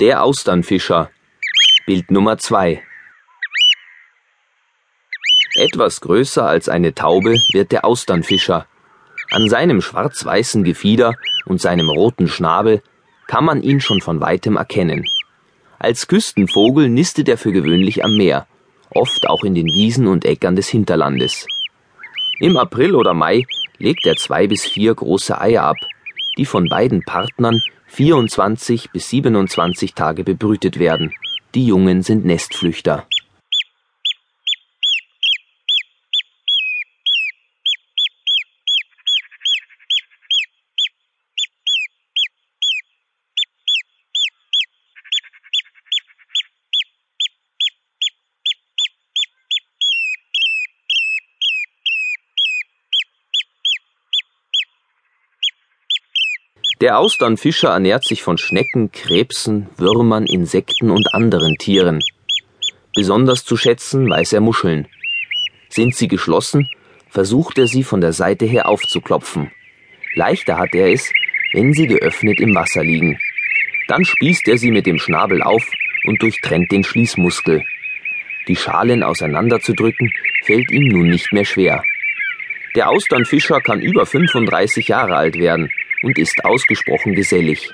Der Austernfischer. Bild Nummer 2. Etwas größer als eine Taube wird der Austernfischer. An seinem schwarz-weißen Gefieder und seinem roten Schnabel kann man ihn schon von weitem erkennen. Als Küstenvogel nistet er für gewöhnlich am Meer, oft auch in den Wiesen und Äckern des Hinterlandes. Im April oder Mai legt er zwei bis vier große Eier ab, die von beiden Partnern 24 bis 27 Tage bebrütet werden. Die Jungen sind Nestflüchter. Der Austernfischer ernährt sich von Schnecken, Krebsen, Würmern, Insekten und anderen Tieren. Besonders zu schätzen weiß er Muscheln. Sind sie geschlossen, versucht er sie von der Seite her aufzuklopfen. Leichter hat er es, wenn sie geöffnet im Wasser liegen. Dann spießt er sie mit dem Schnabel auf und durchtrennt den Schließmuskel. Die Schalen auseinanderzudrücken, fällt ihm nun nicht mehr schwer. Der Austernfischer kann über 35 Jahre alt werden und ist ausgesprochen gesellig.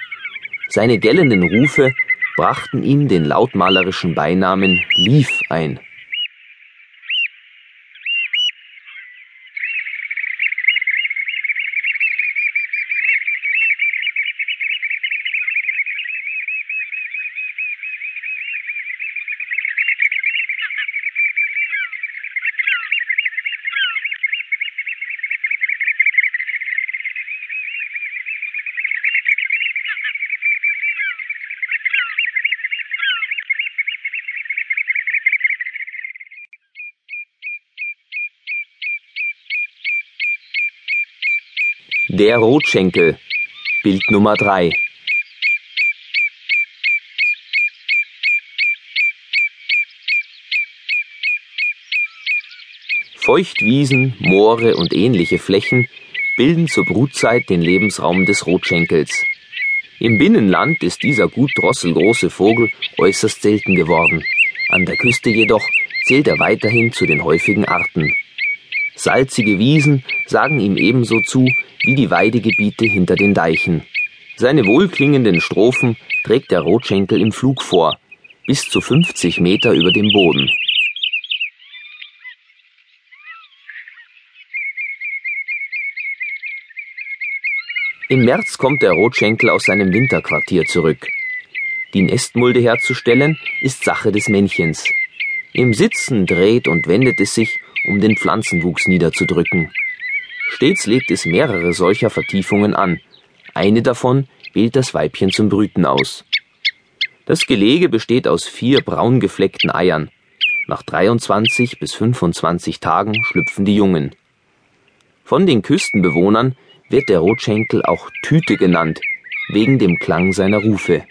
Seine gellenden Rufe brachten ihm den lautmalerischen Beinamen Lief ein. Der Rotschenkel. Bild Nummer 3. Feuchtwiesen, Moore und ähnliche Flächen bilden zur Brutzeit den Lebensraum des Rotschenkels. Im Binnenland ist dieser gut drosselgroße Vogel äußerst selten geworden. An der Küste jedoch zählt er weiterhin zu den häufigen Arten. Salzige Wiesen sagen ihm ebenso zu wie die Weidegebiete hinter den Deichen. Seine wohlklingenden Strophen trägt der Rotschenkel im Flug vor, bis zu 50 Meter über dem Boden. Im März kommt der Rotschenkel aus seinem Winterquartier zurück. Die Nestmulde herzustellen ist Sache des Männchens. Im Sitzen dreht und wendet es sich, um den Pflanzenwuchs niederzudrücken. Stets legt es mehrere solcher Vertiefungen an. Eine davon wählt das Weibchen zum Brüten aus. Das Gelege besteht aus vier braun gefleckten Eiern. Nach 23 bis 25 Tagen schlüpfen die Jungen. Von den Küstenbewohnern wird der Rotschenkel auch Tüte genannt, wegen dem Klang seiner Rufe.